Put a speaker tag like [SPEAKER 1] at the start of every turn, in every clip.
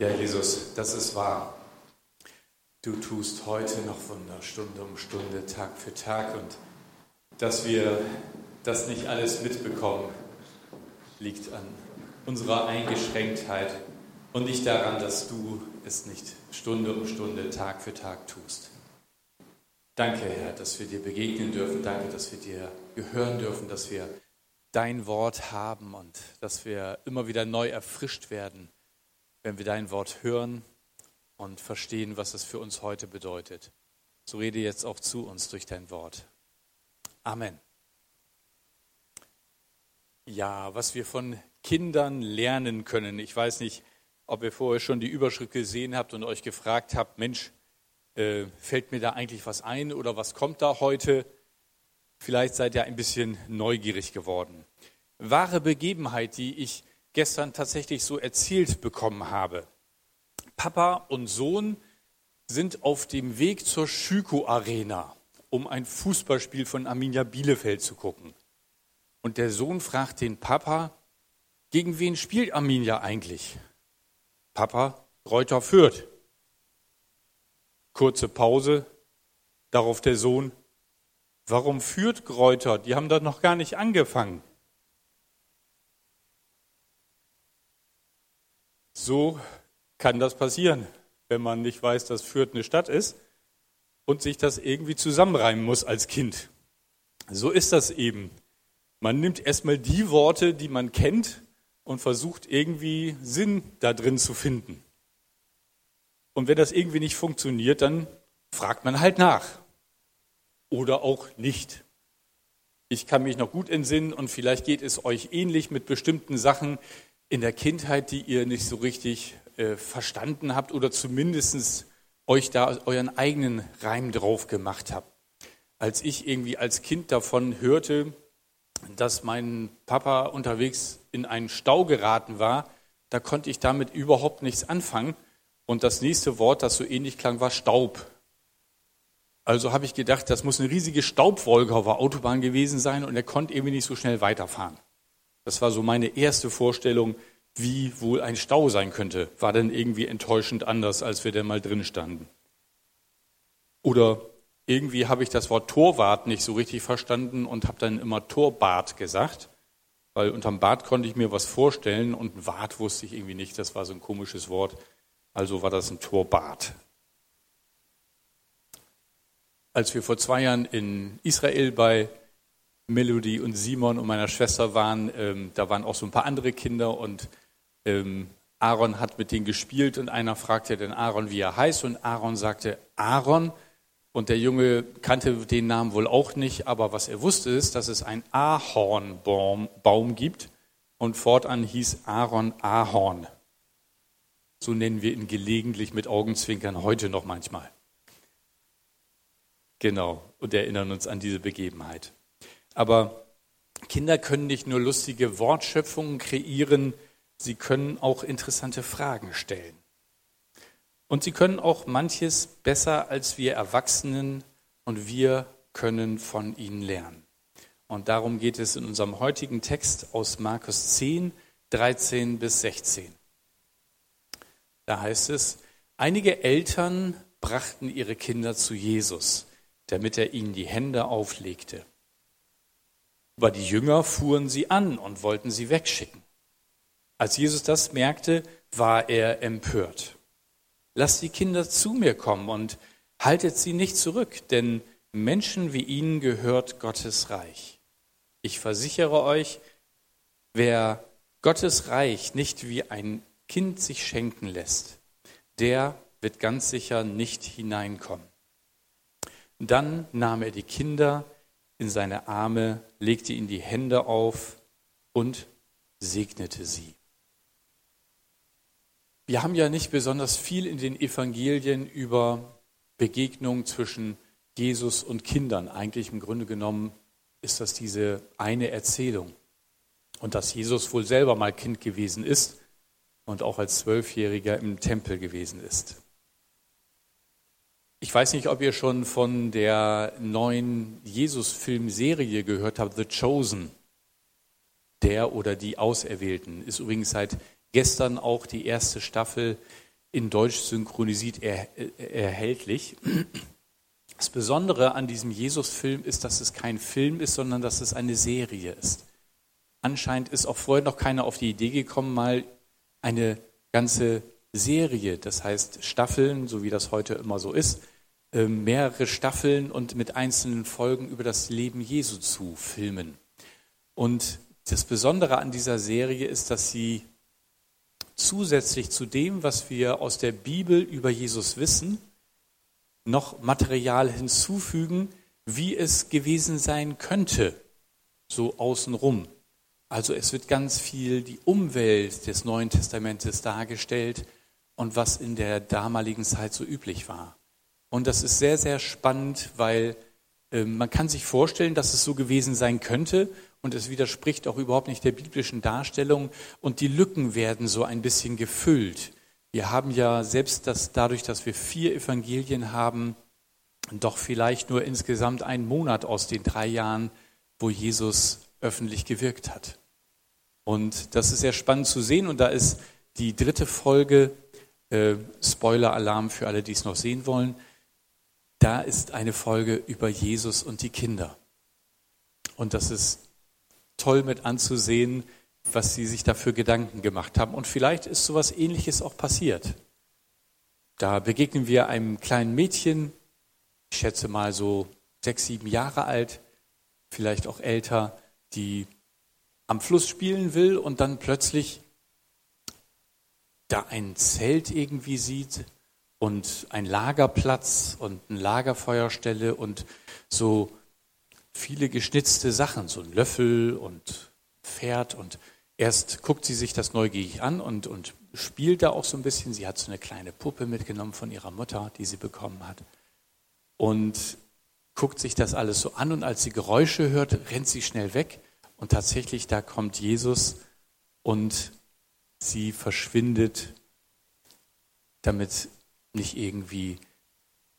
[SPEAKER 1] Ja, Jesus, das ist wahr. Du tust heute noch Wunder, Stunde um Stunde, Tag für Tag. Und dass wir das nicht alles mitbekommen, liegt an unserer Eingeschränktheit und nicht daran, dass du es nicht Stunde um Stunde, Tag für Tag tust. Danke, Herr, dass wir dir begegnen dürfen. Danke, dass wir dir gehören dürfen, dass wir dein Wort haben und dass wir immer wieder neu erfrischt werden, wenn wir dein Wort hören und verstehen, was es für uns heute bedeutet. So rede jetzt auch zu uns durch dein Wort. Amen. Ja, was wir von Kindern lernen können. Ich weiß nicht, ob ihr vorher schon die Überschrift gesehen habt und euch gefragt habt, Mensch, äh, fällt mir da eigentlich was ein oder was kommt da heute? Vielleicht seid ihr ein bisschen neugierig geworden. Wahre Begebenheit, die ich gestern tatsächlich so erzählt bekommen habe. Papa und Sohn sind auf dem Weg zur Schüko Arena, um ein Fußballspiel von Arminia Bielefeld zu gucken. Und der Sohn fragt den Papa, gegen wen spielt Arminia eigentlich? Papa, Reuter Fürth. Kurze Pause, darauf der Sohn, warum führt Kräuter? Die haben doch noch gar nicht angefangen. So kann das passieren, wenn man nicht weiß, dass Fürth eine Stadt ist und sich das irgendwie zusammenreimen muss als Kind. So ist das eben. Man nimmt erstmal die Worte, die man kennt und versucht irgendwie Sinn da drin zu finden. Und wenn das irgendwie nicht funktioniert, dann fragt man halt nach. Oder auch nicht. Ich kann mich noch gut entsinnen und vielleicht geht es euch ähnlich mit bestimmten Sachen in der Kindheit, die ihr nicht so richtig äh, verstanden habt oder zumindest euch da euren eigenen Reim drauf gemacht habt. Als ich irgendwie als Kind davon hörte, dass mein Papa unterwegs in einen Stau geraten war, da konnte ich damit überhaupt nichts anfangen und das nächste Wort, das so ähnlich klang, war Staub. Also habe ich gedacht, das muss eine riesige Staubwolke auf der Autobahn gewesen sein und er konnte irgendwie nicht so schnell weiterfahren. Das war so meine erste Vorstellung, wie wohl ein Stau sein könnte. War dann irgendwie enttäuschend anders, als wir da mal drin standen. Oder irgendwie habe ich das Wort Torwart nicht so richtig verstanden und habe dann immer Torbart gesagt, weil unterm Bart konnte ich mir was vorstellen und Wart wusste ich irgendwie nicht. Das war so ein komisches Wort. Also war das ein Torbad. Als wir vor zwei Jahren in Israel bei Melody und Simon und meiner Schwester waren, ähm, da waren auch so ein paar andere Kinder und ähm, Aaron hat mit denen gespielt und einer fragte den Aaron, wie er heißt und Aaron sagte Aaron und der Junge kannte den Namen wohl auch nicht, aber was er wusste ist, dass es einen Ahornbaum gibt und fortan hieß Aaron Ahorn. So nennen wir ihn gelegentlich mit Augenzwinkern heute noch manchmal. Genau, und erinnern uns an diese Begebenheit. Aber Kinder können nicht nur lustige Wortschöpfungen kreieren, sie können auch interessante Fragen stellen. Und sie können auch manches besser als wir Erwachsenen und wir können von ihnen lernen. Und darum geht es in unserem heutigen Text aus Markus 10, 13 bis 16. Da heißt es, einige Eltern brachten ihre Kinder zu Jesus, damit er ihnen die Hände auflegte. Aber die Jünger fuhren sie an und wollten sie wegschicken. Als Jesus das merkte, war er empört. Lasst die Kinder zu mir kommen und haltet sie nicht zurück, denn Menschen wie ihnen gehört Gottes Reich. Ich versichere euch, wer Gottes Reich nicht wie ein Kind sich schenken lässt, der wird ganz sicher nicht hineinkommen. Dann nahm er die Kinder in seine Arme, legte ihnen die Hände auf und segnete sie. Wir haben ja nicht besonders viel in den Evangelien über Begegnungen zwischen Jesus und Kindern. Eigentlich im Grunde genommen ist das diese eine Erzählung. Und dass Jesus wohl selber mal Kind gewesen ist und auch als Zwölfjähriger im Tempel gewesen ist. Ich weiß nicht, ob ihr schon von der neuen Jesus-Filmserie gehört habt, The Chosen. Der oder die Auserwählten. Ist übrigens seit gestern auch die erste Staffel in Deutsch synchronisiert er, erhältlich. Das Besondere an diesem Jesus-Film ist, dass es kein Film ist, sondern dass es eine Serie ist. Anscheinend ist auch vorher noch keiner auf die Idee gekommen, mal eine ganze Serie, das heißt Staffeln, so wie das heute immer so ist, äh, mehrere Staffeln und mit einzelnen Folgen über das Leben Jesu zu filmen. Und das Besondere an dieser Serie ist, dass sie zusätzlich zu dem, was wir aus der Bibel über Jesus wissen, noch Material hinzufügen, wie es gewesen sein könnte, so außenrum. Also es wird ganz viel die Umwelt des Neuen Testamentes dargestellt und was in der damaligen Zeit so üblich war. Und das ist sehr, sehr spannend, weil äh, man kann sich vorstellen, dass es so gewesen sein könnte und es widerspricht auch überhaupt nicht der biblischen Darstellung und die Lücken werden so ein bisschen gefüllt. Wir haben ja selbst das, dadurch, dass wir vier Evangelien haben, doch vielleicht nur insgesamt einen Monat aus den drei Jahren, wo Jesus öffentlich gewirkt hat. Und das ist sehr spannend zu sehen. Und da ist die dritte Folge, äh, Spoiler-Alarm für alle, die es noch sehen wollen, da ist eine Folge über Jesus und die Kinder. Und das ist toll mit anzusehen, was sie sich dafür Gedanken gemacht haben. Und vielleicht ist sowas Ähnliches auch passiert. Da begegnen wir einem kleinen Mädchen, ich schätze mal so sechs, sieben Jahre alt, vielleicht auch älter, die am Fluss spielen will und dann plötzlich da ein Zelt irgendwie sieht und ein Lagerplatz und eine Lagerfeuerstelle und so viele geschnitzte Sachen, so ein Löffel und Pferd und erst guckt sie sich das neugierig an und, und spielt da auch so ein bisschen. Sie hat so eine kleine Puppe mitgenommen von ihrer Mutter, die sie bekommen hat und guckt sich das alles so an und als sie Geräusche hört, rennt sie schnell weg und tatsächlich da kommt Jesus und sie verschwindet, damit nicht irgendwie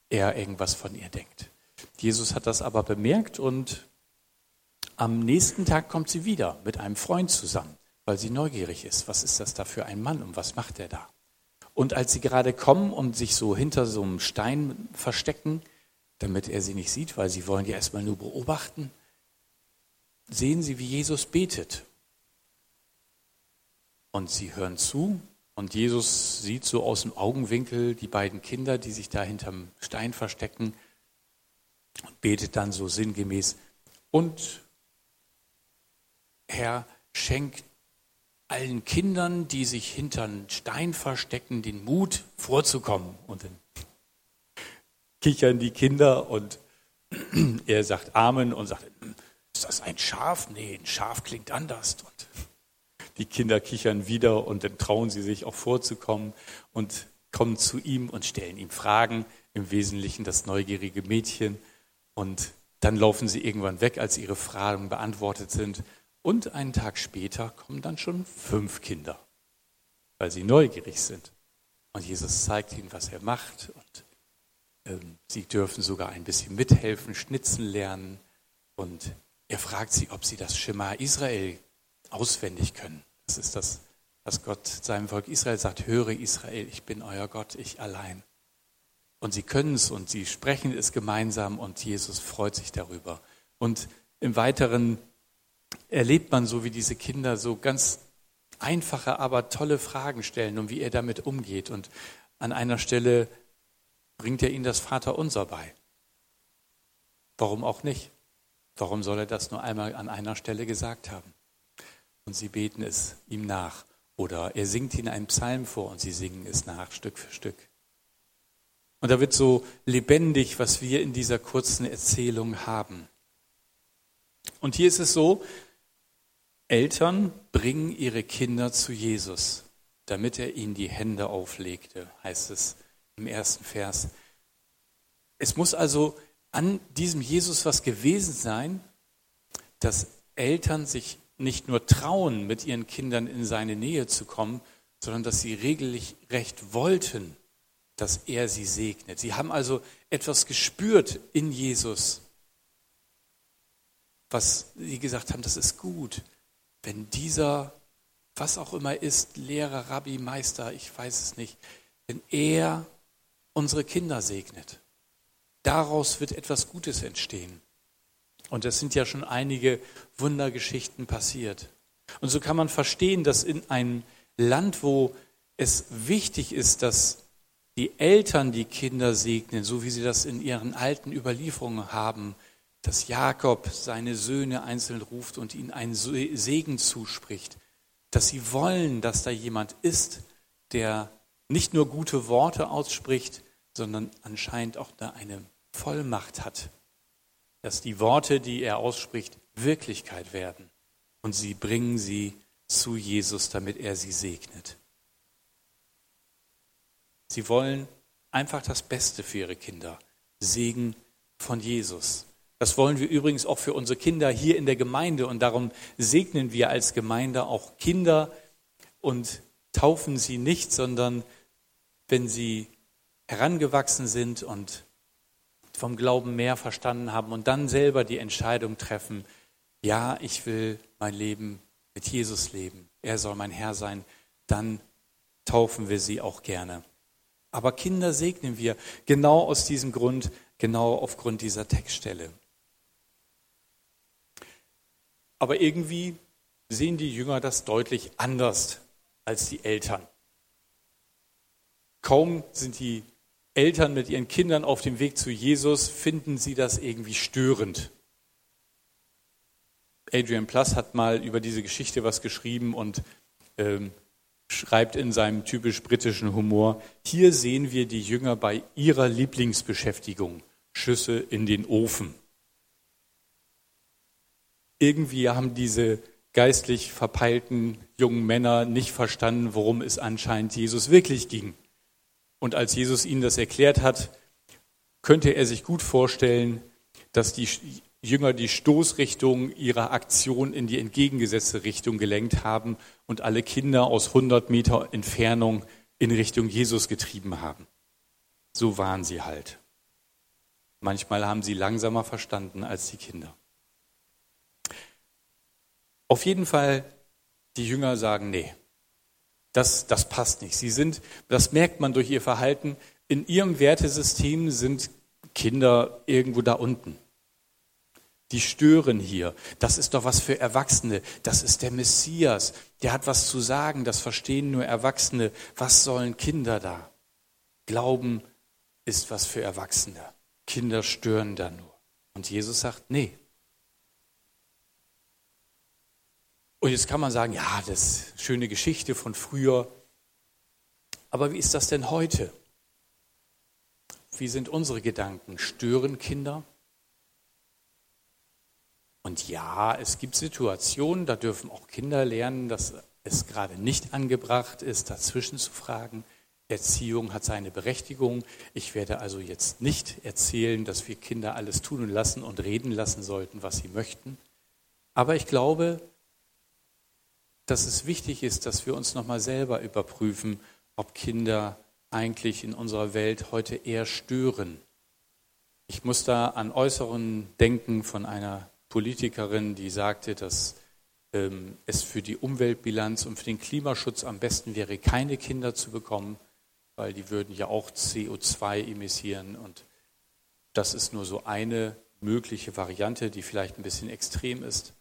[SPEAKER 1] er irgendwas von ihr denkt. Jesus hat das aber bemerkt und am nächsten Tag kommt sie wieder mit einem Freund zusammen, weil sie neugierig ist. Was ist das da für ein Mann und was macht er da? Und als sie gerade kommen und sich so hinter so einem Stein verstecken, damit er sie nicht sieht, weil sie wollen ja erstmal nur beobachten, sehen sie, wie Jesus betet. Und sie hören zu und Jesus sieht so aus dem Augenwinkel die beiden Kinder, die sich da hinterm Stein verstecken und betet dann so sinngemäß. Und Herr, schenkt allen Kindern, die sich hinterm Stein verstecken, den Mut vorzukommen. Und dann kichern die Kinder und er sagt Amen und sagt, ist das ein Schaf? Nee, ein Schaf klingt anders. Und die Kinder kichern wieder und dann trauen sie sich auch vorzukommen und kommen zu ihm und stellen ihm Fragen, im Wesentlichen das neugierige Mädchen. Und dann laufen sie irgendwann weg, als ihre Fragen beantwortet sind. Und einen Tag später kommen dann schon fünf Kinder, weil sie neugierig sind. Und Jesus zeigt ihnen, was er macht. Und ähm, sie dürfen sogar ein bisschen mithelfen, schnitzen lernen. Und er fragt sie, ob sie das Schema Israel auswendig können. Das ist das, was Gott seinem Volk Israel sagt. Höre Israel, ich bin euer Gott, ich allein. Und sie können es und sie sprechen es gemeinsam und Jesus freut sich darüber. Und im Weiteren erlebt man so, wie diese Kinder so ganz einfache, aber tolle Fragen stellen und wie er damit umgeht. Und an einer Stelle bringt er ihnen das Vaterunser bei. Warum auch nicht? Warum soll er das nur einmal an einer Stelle gesagt haben? Und sie beten es ihm nach. Oder er singt ihnen einen Psalm vor und sie singen es nach, Stück für Stück. Und da wird so lebendig, was wir in dieser kurzen Erzählung haben. Und hier ist es so, Eltern bringen ihre Kinder zu Jesus, damit er ihnen die Hände auflegte, heißt es im ersten Vers. Es muss also an diesem Jesus was gewesen sein, dass Eltern sich nicht nur trauen, mit ihren Kindern in seine Nähe zu kommen, sondern dass sie regelrecht wollten, dass er sie segnet. Sie haben also etwas gespürt in Jesus, was sie gesagt haben, das ist gut, wenn dieser, was auch immer ist, Lehrer, Rabbi, Meister, ich weiß es nicht, wenn er unsere Kinder segnet. Daraus wird etwas Gutes entstehen. Und es sind ja schon einige Wundergeschichten passiert. Und so kann man verstehen, dass in einem Land, wo es wichtig ist, dass die Eltern die Kinder segnen, so wie sie das in ihren alten Überlieferungen haben, dass Jakob seine Söhne einzeln ruft und ihnen einen Segen zuspricht, dass sie wollen, dass da jemand ist, der nicht nur gute Worte ausspricht, sondern anscheinend auch da eine Vollmacht hat, dass die Worte, die er ausspricht, Wirklichkeit werden und sie bringen sie zu Jesus, damit er sie segnet. Sie wollen einfach das Beste für ihre Kinder, Segen von Jesus. Das wollen wir übrigens auch für unsere Kinder hier in der Gemeinde und darum segnen wir als Gemeinde auch Kinder und taufen sie nicht, sondern wenn sie herangewachsen sind und vom Glauben mehr verstanden haben und dann selber die Entscheidung treffen, ja, ich will mein Leben mit Jesus leben, er soll mein Herr sein, dann taufen wir sie auch gerne. Aber Kinder segnen wir genau aus diesem Grund, genau aufgrund dieser Textstelle. Aber irgendwie sehen die Jünger das deutlich anders als die Eltern. Kaum sind die Eltern mit ihren Kindern auf dem Weg zu Jesus, finden sie das irgendwie störend. Adrian Plus hat mal über diese Geschichte was geschrieben und ähm, schreibt in seinem typisch britischen Humor, hier sehen wir die Jünger bei ihrer Lieblingsbeschäftigung, Schüsse in den Ofen irgendwie haben diese geistlich verpeilten jungen Männer nicht verstanden, worum es anscheinend Jesus wirklich ging. Und als Jesus ihnen das erklärt hat, könnte er sich gut vorstellen, dass die Jünger die Stoßrichtung ihrer Aktion in die entgegengesetzte Richtung gelenkt haben und alle Kinder aus 100 Meter Entfernung in Richtung Jesus getrieben haben. So waren sie halt. Manchmal haben sie langsamer verstanden als die Kinder. Auf jeden Fall, die Jünger sagen, nee, das, das passt nicht. Sie sind, das merkt man durch ihr Verhalten, in ihrem Wertesystem sind Kinder irgendwo da unten. Die stören hier. Das ist doch was für Erwachsene. Das ist der Messias. Der hat was zu sagen. Das verstehen nur Erwachsene. Was sollen Kinder da? Glauben ist was für Erwachsene. Kinder stören da nur. Und Jesus sagt, nee, Und jetzt kann man sagen, ja, das ist eine schöne Geschichte von früher. Aber wie ist das denn heute? Wie sind unsere Gedanken? Stören Kinder? Und ja, es gibt Situationen, da dürfen auch Kinder lernen, dass es gerade nicht angebracht ist, dazwischen zu fragen. Erziehung hat seine Berechtigung. Ich werde also jetzt nicht erzählen, dass wir Kinder alles tun und lassen und reden lassen sollten, was sie möchten. Aber ich glaube, dass es wichtig ist, dass wir uns nochmal selber überprüfen, ob Kinder eigentlich in unserer Welt heute eher stören. Ich muss da an Äußeren denken von einer Politikerin, die sagte, dass ähm, es für die Umweltbilanz und für den Klimaschutz am besten wäre, keine Kinder zu bekommen, weil die würden ja auch CO2 emissieren. Und das ist nur so eine mögliche Variante, die vielleicht ein bisschen extrem ist.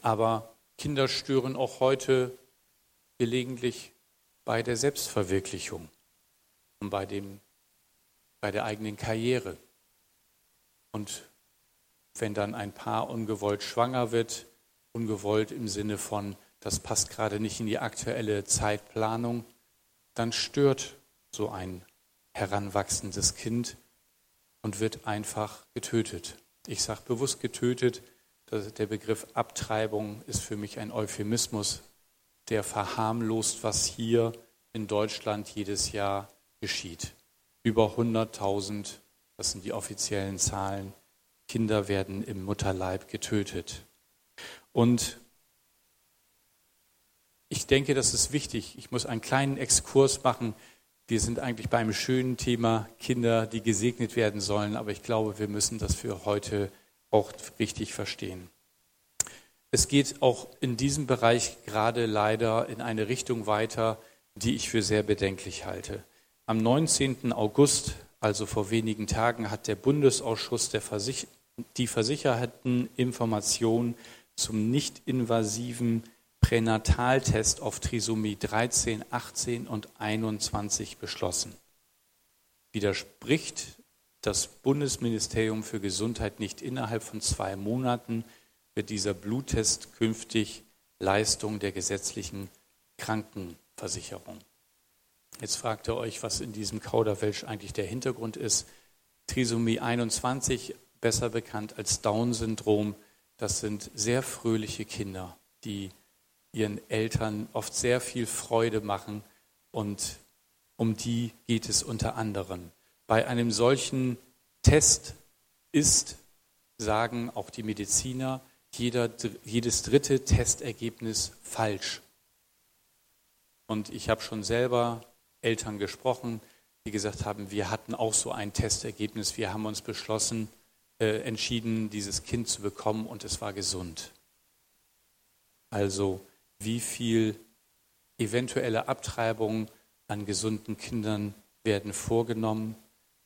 [SPEAKER 1] Aber Kinder stören auch heute gelegentlich bei der Selbstverwirklichung und bei, dem, bei der eigenen Karriere. Und wenn dann ein Paar ungewollt schwanger wird, ungewollt im Sinne von, das passt gerade nicht in die aktuelle Zeitplanung, dann stört so ein heranwachsendes Kind und wird einfach getötet. Ich sage bewusst getötet, der Begriff Abtreibung ist für mich ein Euphemismus, der verharmlost, was hier in Deutschland jedes Jahr geschieht. Über 100.000, das sind die offiziellen Zahlen, Kinder werden im Mutterleib getötet. Und ich denke, das ist wichtig. Ich muss einen kleinen Exkurs machen. Wir sind eigentlich beim schönen Thema Kinder, die gesegnet werden sollen, aber ich glaube, wir müssen das für heute auch richtig verstehen. Es geht auch in diesem Bereich gerade leider in eine Richtung weiter, die ich für sehr bedenklich halte. Am 19. August, also vor wenigen Tagen, hat der Bundesausschuss der Versich die versicherten Informationen zum nicht-invasiven Pränataltest auf Trisomie 13, 18 und 21 beschlossen. Widerspricht das Bundesministerium für Gesundheit nicht innerhalb von zwei Monaten, wird dieser Bluttest künftig Leistung der gesetzlichen Krankenversicherung. Jetzt fragt ihr euch, was in diesem Kauderwelsch eigentlich der Hintergrund ist. Trisomie 21, besser bekannt als Down-Syndrom, das sind sehr fröhliche Kinder, die ihren Eltern oft sehr viel Freude machen und um die geht es unter anderem. Bei einem solchen Test ist, sagen auch die Mediziner, jeder, jedes dritte Testergebnis falsch. Und ich habe schon selber Eltern gesprochen, die gesagt haben, wir hatten auch so ein Testergebnis, wir haben uns beschlossen, äh, entschieden, dieses Kind zu bekommen und es war gesund. Also wie viel eventuelle Abtreibungen an gesunden Kindern werden vorgenommen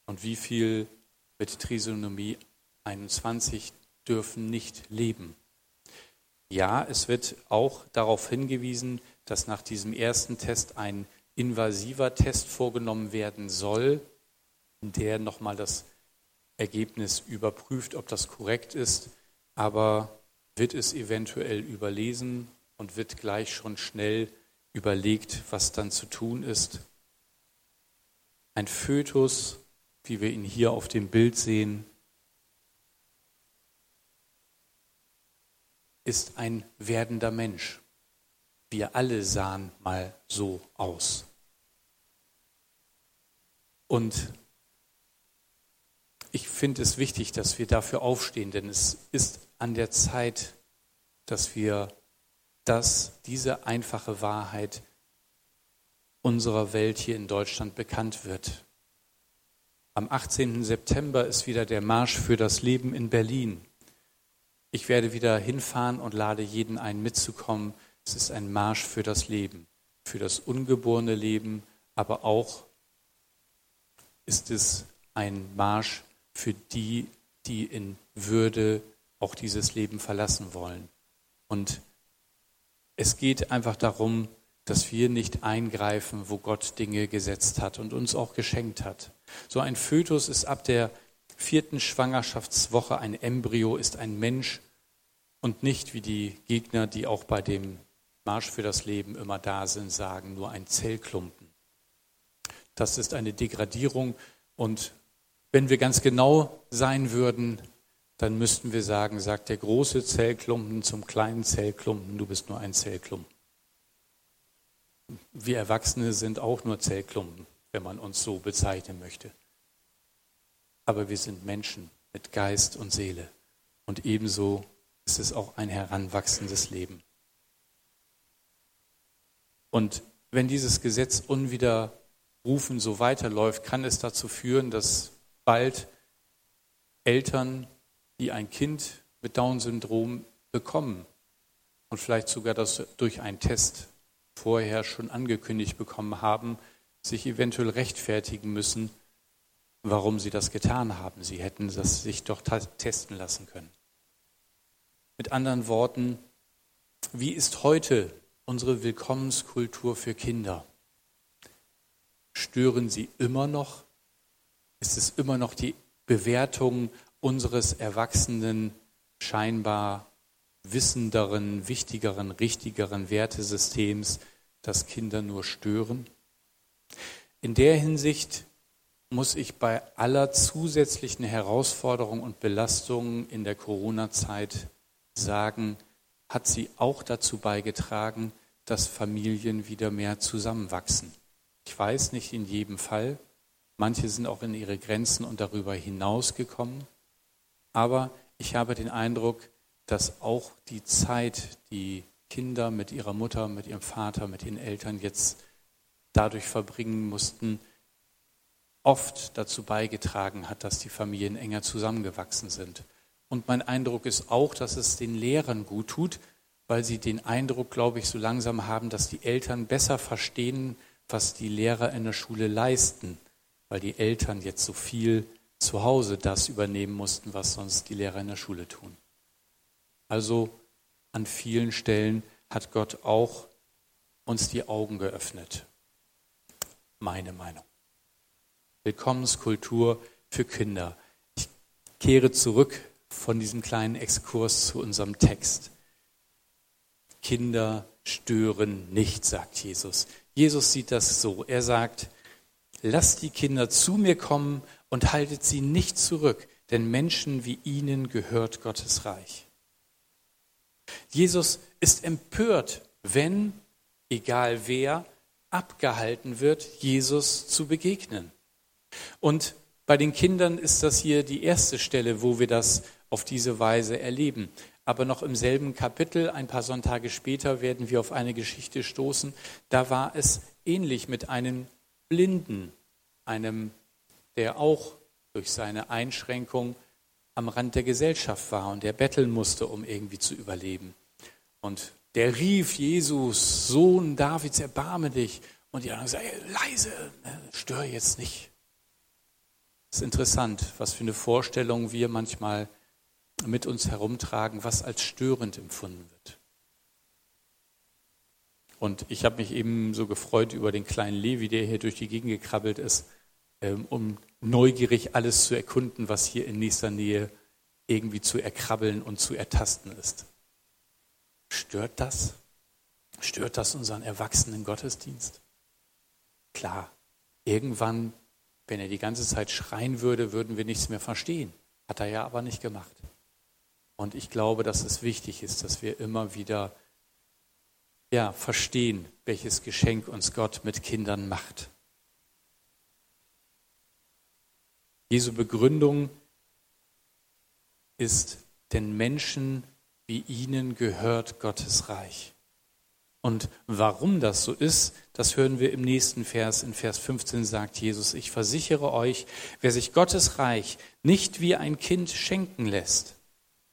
[SPEAKER 1] und wie viel mit Trisomie 21 dürfen nicht leben. Ja, es wird auch darauf hingewiesen, dass nach diesem ersten Test ein invasiver Test vorgenommen werden soll, der nochmal das Ergebnis überprüft, ob das korrekt ist, aber wird es eventuell überlesen und wird gleich schon schnell überlegt, was dann zu tun ist. Ein Fötus, wie wir ihn hier auf dem Bild sehen, ist ein werdender Mensch. Wir alle sahen mal so aus. Und ich finde es wichtig, dass wir dafür aufstehen, denn es ist an der Zeit, dass wir dass diese einfache Wahrheit unserer Welt hier in Deutschland bekannt wird. Am 18. September ist wieder der Marsch für das Leben in Berlin. Ich werde wieder hinfahren und lade jeden ein, mitzukommen. Es ist ein Marsch für das Leben, für das ungeborene Leben, aber auch ist es ein Marsch für die, die in Würde auch dieses Leben verlassen wollen. Und es geht einfach darum, dass wir nicht eingreifen, wo Gott Dinge gesetzt hat und uns auch geschenkt hat. So ein Fötus ist ab der vierten Schwangerschaftswoche ein Embryo, ist ein Mensch und nicht wie die Gegner, die auch bei dem Marsch für das Leben immer da sind, sagen, nur ein Zellklumpen. Das ist eine Degradierung und wenn wir ganz genau sein würden, dann müssten wir sagen, sagt der große Zellklumpen zum kleinen Zellklumpen, du bist nur ein Zellklumpen. Wir Erwachsene sind auch nur Zellklumpen, wenn man uns so bezeichnen möchte. Aber wir sind Menschen mit Geist und Seele. Und ebenso ist es auch ein heranwachsendes Leben. Und wenn dieses Gesetz unwiderrufen so weiterläuft, kann es dazu führen, dass bald Eltern die ein Kind mit Down-Syndrom bekommen und vielleicht sogar das durch einen Test vorher schon angekündigt bekommen haben, sich eventuell rechtfertigen müssen, warum sie das getan haben. Sie hätten das sich doch testen lassen können. Mit anderen Worten, wie ist heute unsere Willkommenskultur für Kinder? Stören sie immer noch? Ist es immer noch die Bewertung unseres erwachsenen, scheinbar wissenderen, wichtigeren, richtigeren Wertesystems, das Kinder nur stören? In der Hinsicht muss ich bei aller zusätzlichen Herausforderung und Belastung in der Corona-Zeit sagen, hat sie auch dazu beigetragen, dass Familien wieder mehr zusammenwachsen. Ich weiß nicht in jedem Fall, manche sind auch in ihre Grenzen und darüber hinausgekommen, aber ich habe den Eindruck, dass auch die Zeit, die Kinder mit ihrer Mutter, mit ihrem Vater, mit den Eltern jetzt dadurch verbringen mussten, oft dazu beigetragen hat, dass die Familien enger zusammengewachsen sind. Und mein Eindruck ist auch, dass es den Lehrern gut tut, weil sie den Eindruck, glaube ich, so langsam haben, dass die Eltern besser verstehen, was die Lehrer in der Schule leisten, weil die Eltern jetzt so viel zu Hause das übernehmen mussten, was sonst die Lehrer in der Schule tun. Also an vielen Stellen hat Gott auch uns die Augen geöffnet. Meine Meinung. Willkommenskultur für Kinder. Ich kehre zurück von diesem kleinen Exkurs zu unserem Text. Kinder stören nicht, sagt Jesus. Jesus sieht das so. Er sagt, lasst die Kinder zu mir kommen und haltet sie nicht zurück, denn Menschen wie ihnen gehört Gottes Reich. Jesus ist empört, wenn, egal wer, abgehalten wird, Jesus zu begegnen. Und bei den Kindern ist das hier die erste Stelle, wo wir das auf diese Weise erleben. Aber noch im selben Kapitel, ein paar Sonntage später, werden wir auf eine Geschichte stoßen. Da war es ähnlich mit einem Blinden, einem, der auch durch seine Einschränkung am Rand der Gesellschaft war und der betteln musste, um irgendwie zu überleben. Und der rief Jesus, Sohn Davids, erbarme dich. Und die anderen sagen, leise, ne, stör jetzt nicht. Es ist interessant, was für eine Vorstellung wir manchmal mit uns herumtragen, was als störend empfunden wird. Und ich habe mich eben so gefreut über den kleinen Levi, der hier durch die Gegend gekrabbelt ist, ähm, um neugierig alles zu erkunden, was hier in nächster Nähe irgendwie zu erkrabbeln und zu ertasten ist. Stört das? Stört das unseren erwachsenen Gottesdienst? Klar, irgendwann, wenn er die ganze Zeit schreien würde, würden wir nichts mehr verstehen. Hat er ja aber nicht gemacht. Und ich glaube, dass es wichtig ist, dass wir immer wieder ja, verstehen, welches Geschenk uns Gott mit Kindern macht. Jesu Begründung ist, denn Menschen wie ihnen gehört Gottes Reich. Und warum das so ist, das hören wir im nächsten Vers. In Vers 15 sagt Jesus, ich versichere euch, wer sich Gottes Reich nicht wie ein Kind schenken lässt,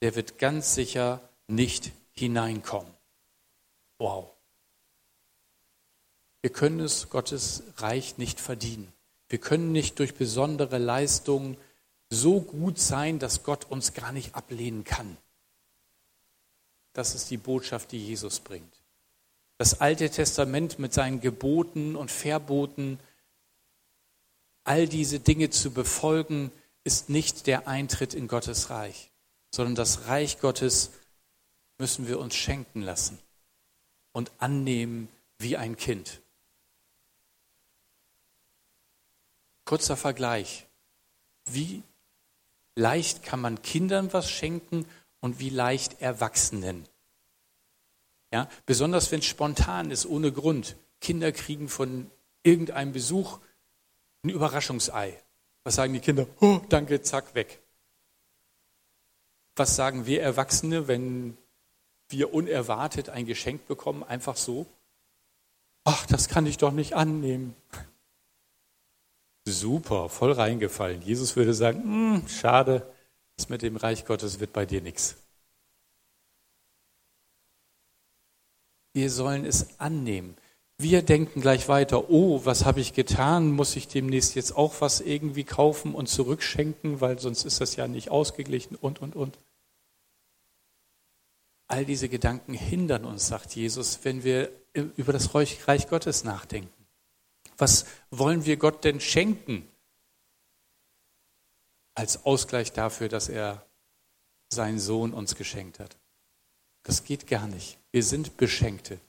[SPEAKER 1] der wird ganz sicher nicht hineinkommen. Wow. Wir können es Gottes Reich nicht verdienen. Wir können nicht durch besondere Leistungen so gut sein, dass Gott uns gar nicht ablehnen kann. Das ist die Botschaft, die Jesus bringt. Das Alte Testament mit seinen Geboten und Verboten, all diese Dinge zu befolgen, ist nicht der Eintritt in Gottes Reich sondern das Reich Gottes müssen wir uns schenken lassen und annehmen wie ein Kind. Kurzer Vergleich. Wie leicht kann man Kindern was schenken und wie leicht Erwachsenen? Ja, besonders wenn es spontan ist, ohne Grund. Kinder kriegen von irgendeinem Besuch ein Überraschungsei. Was sagen die Kinder? Oh, danke, zack, weg. Was sagen wir Erwachsene, wenn wir unerwartet ein Geschenk bekommen, einfach so? Ach, das kann ich doch nicht annehmen. Super, voll reingefallen. Jesus würde sagen, hm, schade, das mit dem Reich Gottes wird bei dir nichts. Wir sollen es annehmen. Wir denken gleich weiter, oh, was habe ich getan? Muss ich demnächst jetzt auch was irgendwie kaufen und zurückschenken, weil sonst ist das ja nicht ausgeglichen und, und, und. All diese Gedanken hindern uns, sagt Jesus, wenn wir über das Reich Gottes nachdenken. Was wollen wir Gott denn schenken als Ausgleich dafür, dass er seinen Sohn uns geschenkt hat? Das geht gar nicht. Wir sind Beschenkte.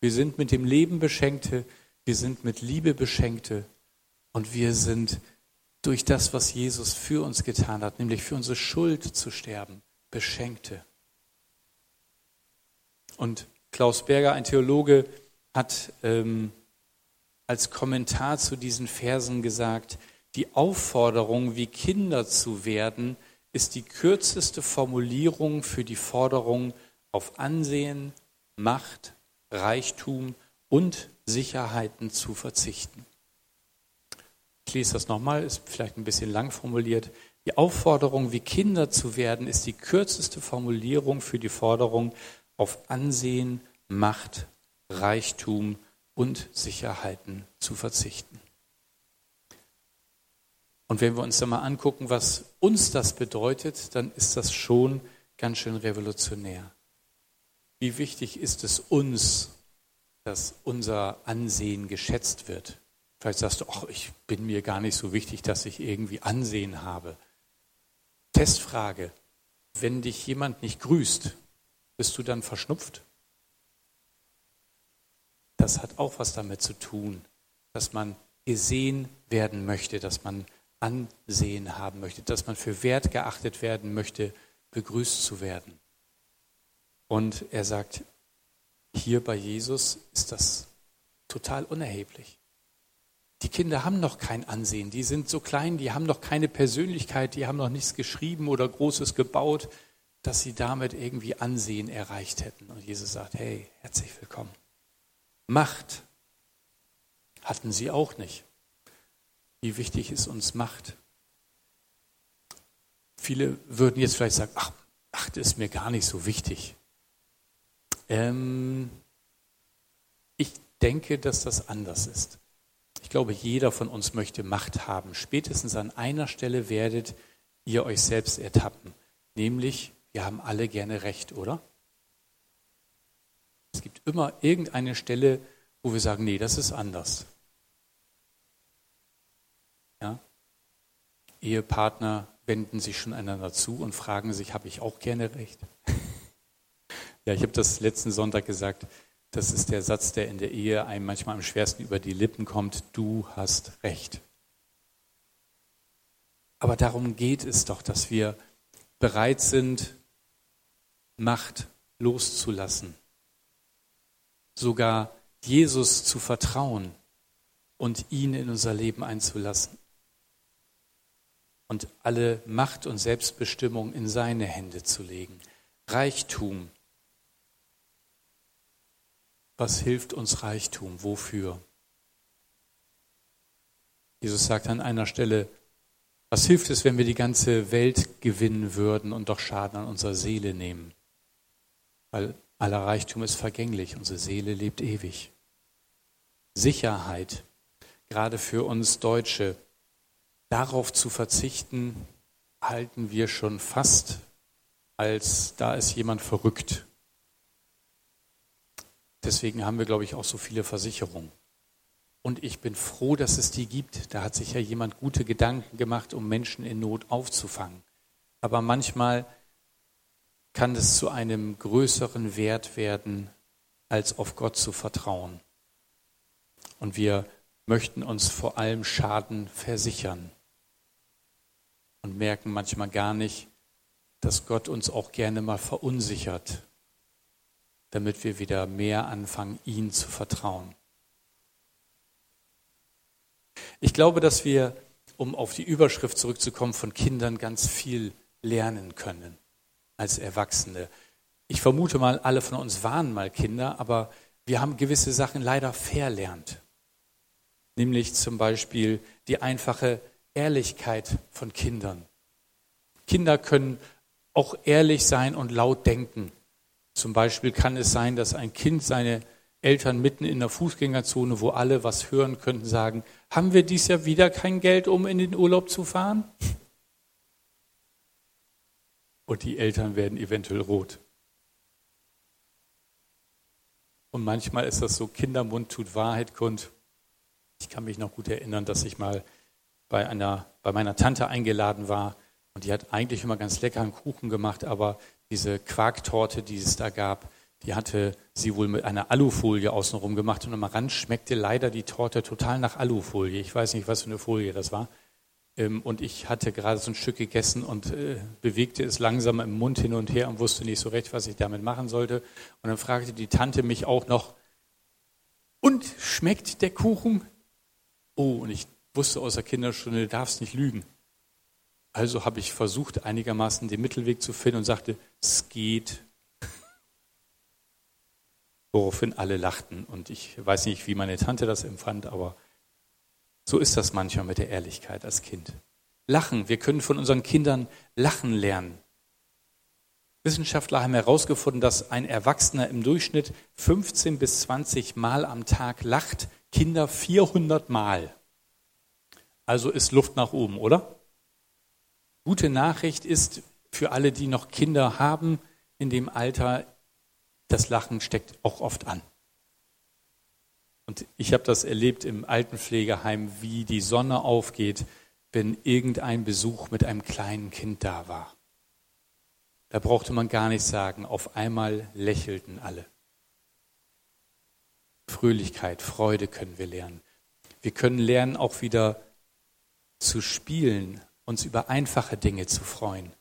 [SPEAKER 1] Wir sind mit dem Leben Beschenkte. Wir sind mit Liebe Beschenkte. Und wir sind durch das, was Jesus für uns getan hat, nämlich für unsere Schuld zu sterben, Beschenkte. Und Klaus Berger, ein Theologe, hat ähm, als Kommentar zu diesen Versen gesagt, die Aufforderung, wie Kinder zu werden, ist die kürzeste Formulierung für die Forderung auf Ansehen, Macht, Reichtum und Sicherheiten zu verzichten. Ich lese das nochmal, ist vielleicht ein bisschen lang formuliert. Die Aufforderung, wie Kinder zu werden, ist die kürzeste Formulierung für die Forderung auf Ansehen, Macht, Reichtum und Sicherheiten zu verzichten. Und wenn wir uns dann mal angucken, was uns das bedeutet, dann ist das schon ganz schön revolutionär. Wie wichtig ist es uns, dass unser Ansehen geschätzt wird? Vielleicht sagst du, ach, ich bin mir gar nicht so wichtig, dass ich irgendwie Ansehen habe. Testfrage, wenn dich jemand nicht grüßt, bist du dann verschnupft? Das hat auch was damit zu tun, dass man gesehen werden möchte, dass man Ansehen haben möchte, dass man für wert geachtet werden möchte, begrüßt zu werden. Und er sagt, hier bei Jesus ist das total unerheblich. Die Kinder haben noch kein Ansehen, die sind so klein, die haben noch keine Persönlichkeit, die haben noch nichts geschrieben oder Großes gebaut, dass sie damit irgendwie Ansehen erreicht hätten. Und Jesus sagt, hey, herzlich willkommen. Macht hatten sie auch nicht. Wie wichtig ist uns Macht? Viele würden jetzt vielleicht sagen, ach, Macht ist mir gar nicht so wichtig. Ähm, ich denke, dass das anders ist. Ich glaube, jeder von uns möchte Macht haben. Spätestens an einer Stelle werdet ihr euch selbst ertappen. Nämlich, wir haben alle gerne Recht, oder? Es gibt immer irgendeine Stelle, wo wir sagen, nee, das ist anders. Ehepartner wenden sich schon einander zu und fragen sich, habe ich auch gerne Recht? ja, ich habe das letzten Sonntag gesagt, das ist der Satz, der in der Ehe einem manchmal am schwersten über die Lippen kommt, du hast Recht. Aber darum geht es doch, dass wir bereit sind, Macht loszulassen, sogar Jesus zu vertrauen und ihn in unser Leben einzulassen und alle Macht und Selbstbestimmung in seine Hände zu legen. Reichtum. Was hilft uns Reichtum? Wofür? Jesus sagt an einer Stelle, was hilft es, wenn wir die ganze Welt gewinnen würden und doch Schaden an unserer Seele nehmen? Weil aller Reichtum ist vergänglich, unsere Seele lebt ewig. Sicherheit, gerade für uns Deutsche, darauf zu verzichten, halten wir schon fast, als da ist jemand verrückt. Deswegen haben wir, glaube ich, auch so viele Versicherungen. Und ich bin froh, dass es die gibt. Da hat sich ja jemand gute Gedanken gemacht, um Menschen in Not aufzufangen. Aber manchmal kann es zu einem größeren Wert werden, als auf Gott zu vertrauen. Und wir möchten uns vor allem Schaden versichern und merken manchmal gar nicht, dass Gott uns auch gerne mal verunsichert, damit wir wieder mehr anfangen, ihm zu vertrauen. Ich glaube, dass wir, um auf die Überschrift zurückzukommen, von Kindern ganz viel lernen können als Erwachsene. Ich vermute mal, alle von uns waren mal Kinder, aber wir haben gewisse Sachen leider verlernt. Nämlich zum Beispiel die einfache Ehrlichkeit von Kindern. Kinder können auch ehrlich sein und laut denken. Zum Beispiel kann es sein, dass ein Kind seine Eltern mitten in der Fußgängerzone, wo alle was hören könnten, sagen, haben wir dies Jahr wieder kein Geld, um in den Urlaub zu fahren? Und die Eltern werden eventuell rot. Und manchmal ist das so, Kindermund tut Wahrheit kund. Ich kann mich noch gut erinnern, dass ich mal bei, einer, bei meiner Tante eingeladen war und die hat eigentlich immer ganz leckeren Kuchen gemacht, aber diese Quarktorte, die es da gab, die hatte sie wohl mit einer Alufolie außenrum gemacht und am Rand schmeckte leider die Torte total nach Alufolie. Ich weiß nicht, was für eine Folie das war. Ähm, und ich hatte gerade so ein Stück gegessen und äh, bewegte es langsam im Mund hin und her und wusste nicht so recht, was ich damit machen sollte. Und dann fragte die Tante mich auch noch, und schmeckt der Kuchen? Oh, und ich wusste aus der Kinderstunde, du darfst nicht lügen. Also habe ich versucht, einigermaßen den Mittelweg zu finden und sagte, es geht. Woraufhin alle lachten. Und ich weiß nicht, wie meine Tante das empfand, aber so ist das manchmal mit der Ehrlichkeit als Kind. Lachen, wir können von unseren Kindern lachen lernen. Wissenschaftler haben herausgefunden, dass ein Erwachsener im Durchschnitt 15 bis 20 Mal am Tag lacht, Kinder 400 Mal. Also ist Luft nach oben, oder? Gute Nachricht ist für alle, die noch Kinder haben in dem Alter, das Lachen steckt auch oft an. Und ich habe das erlebt im Altenpflegeheim, wie die Sonne aufgeht, wenn irgendein Besuch mit einem kleinen Kind da war. Da brauchte man gar nichts sagen. Auf einmal lächelten alle. Fröhlichkeit, Freude können wir lernen. Wir können lernen, auch wieder zu spielen, uns über einfache Dinge zu freuen.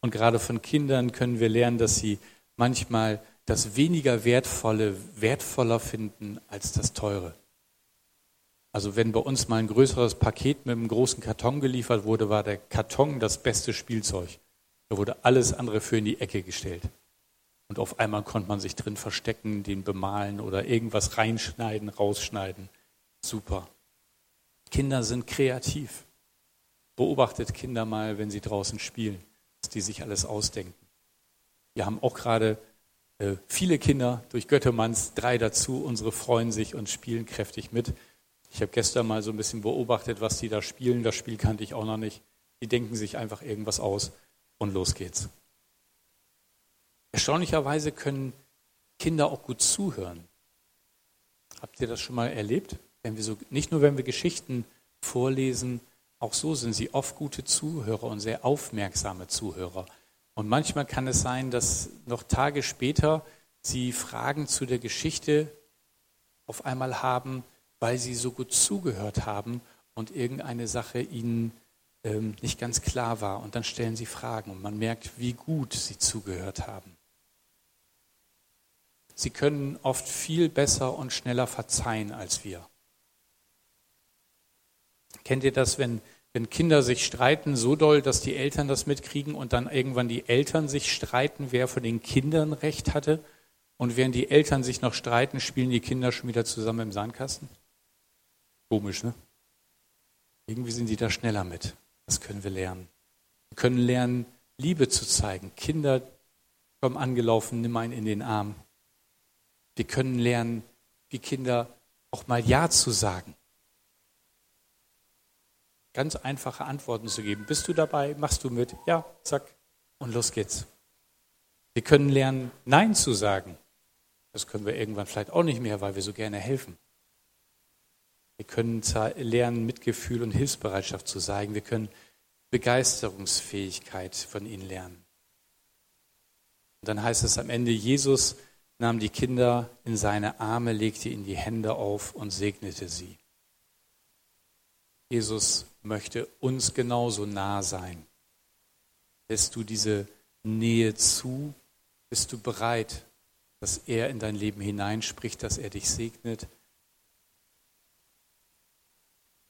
[SPEAKER 1] Und gerade von Kindern können wir lernen, dass sie manchmal das weniger Wertvolle wertvoller finden als das Teure. Also wenn bei uns mal ein größeres Paket mit einem großen Karton geliefert wurde, war der Karton das beste Spielzeug. Da wurde alles andere für in die Ecke gestellt. Und auf einmal konnte man sich drin verstecken, den bemalen oder irgendwas reinschneiden, rausschneiden. Super. Kinder sind kreativ. Beobachtet Kinder mal, wenn sie draußen spielen, dass die sich alles ausdenken. Wir haben auch gerade äh, viele Kinder durch Göttermanns, drei dazu. Unsere freuen sich und spielen kräftig mit. Ich habe gestern mal so ein bisschen beobachtet, was die da spielen. Das Spiel kannte ich auch noch nicht. Die denken sich einfach irgendwas aus und los geht's. Erstaunlicherweise können Kinder auch gut zuhören. Habt ihr das schon mal erlebt? Wenn wir so, nicht nur wenn wir Geschichten vorlesen, auch so sind sie oft gute Zuhörer und sehr aufmerksame Zuhörer. Und manchmal kann es sein, dass noch Tage später sie Fragen zu der Geschichte auf einmal haben, weil sie so gut zugehört haben und irgendeine Sache ihnen ähm, nicht ganz klar war. Und dann stellen sie Fragen und man merkt, wie gut sie zugehört haben. Sie können oft viel besser und schneller verzeihen als wir. Kennt ihr das, wenn, wenn Kinder sich streiten so doll, dass die Eltern das mitkriegen und dann irgendwann die Eltern sich streiten, wer von den Kindern recht hatte? Und während die Eltern sich noch streiten, spielen die Kinder schon wieder zusammen im Sandkasten? Komisch, ne? Irgendwie sind die da schneller mit. Das können wir lernen. Wir können lernen, Liebe zu zeigen. Kinder kommen angelaufen, nimm einen in den Arm. Wir können lernen, wie Kinder auch mal Ja zu sagen. Ganz einfache Antworten zu geben. Bist du dabei? Machst du mit? Ja, zack. Und los geht's. Wir können lernen, Nein zu sagen. Das können wir irgendwann vielleicht auch nicht mehr, weil wir so gerne helfen. Wir können lernen, Mitgefühl und Hilfsbereitschaft zu zeigen. Wir können Begeisterungsfähigkeit von ihnen lernen. Und dann heißt es am Ende, Jesus nahm die Kinder in seine Arme, legte ihnen die Hände auf und segnete sie. Jesus möchte uns genauso nah sein. Lässt du diese Nähe zu? Bist du bereit, dass er in dein Leben hineinspricht, dass er dich segnet?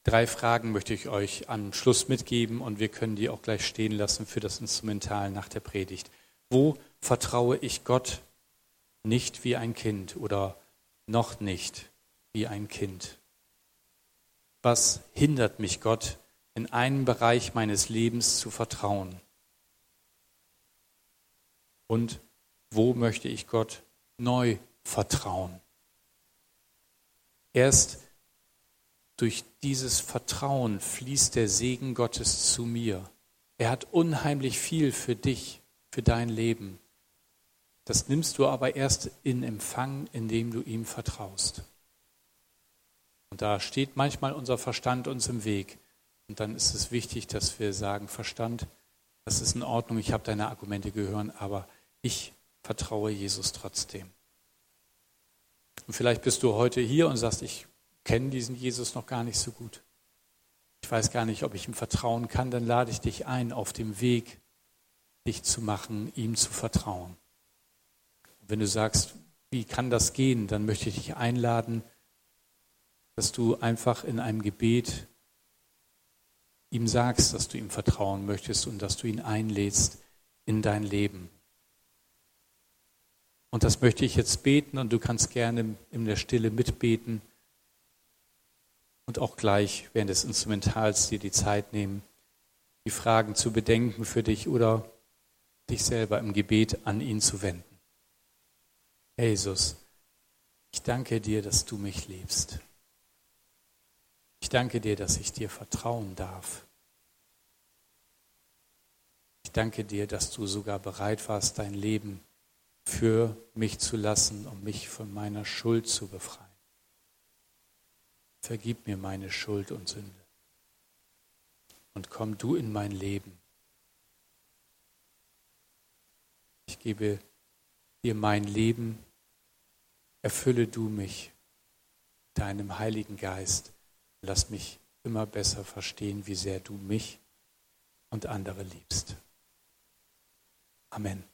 [SPEAKER 1] Drei Fragen möchte ich euch am Schluss mitgeben und wir können die auch gleich stehen lassen für das Instrumental nach der Predigt. Wo vertraue ich Gott nicht wie ein Kind oder noch nicht wie ein Kind? Was hindert mich Gott in einem Bereich meines Lebens zu vertrauen? Und wo möchte ich Gott neu vertrauen? Erst durch dieses Vertrauen fließt der Segen Gottes zu mir. Er hat unheimlich viel für dich, für dein Leben. Das nimmst du aber erst in Empfang, indem du ihm vertraust. Und da steht manchmal unser Verstand uns im Weg. Und dann ist es wichtig, dass wir sagen, Verstand, das ist in Ordnung, ich habe deine Argumente gehört, aber ich vertraue Jesus trotzdem. Und vielleicht bist du heute hier und sagst, ich kenne diesen Jesus noch gar nicht so gut. Ich weiß gar nicht, ob ich ihm vertrauen kann, dann lade ich dich ein, auf dem Weg dich zu machen, ihm zu vertrauen. Und wenn du sagst, wie kann das gehen, dann möchte ich dich einladen, dass du einfach in einem Gebet ihm sagst, dass du ihm vertrauen möchtest und dass du ihn einlädst in dein Leben. Und das möchte ich jetzt beten und du kannst gerne in der Stille mitbeten und auch gleich während des Instrumentals dir die Zeit nehmen, die Fragen zu bedenken für dich oder dich selber im Gebet an ihn zu wenden. Jesus, ich danke dir, dass du mich liebst. Ich danke dir, dass ich dir vertrauen darf. Ich danke dir, dass du sogar bereit warst, dein Leben für mich zu lassen, um mich von meiner Schuld zu befreien. Vergib mir meine Schuld und Sünde. Und komm du in mein Leben. Ich gebe dir mein Leben. Erfülle du mich deinem Heiligen Geist. Lass mich immer besser verstehen, wie sehr du mich und andere liebst. Amen.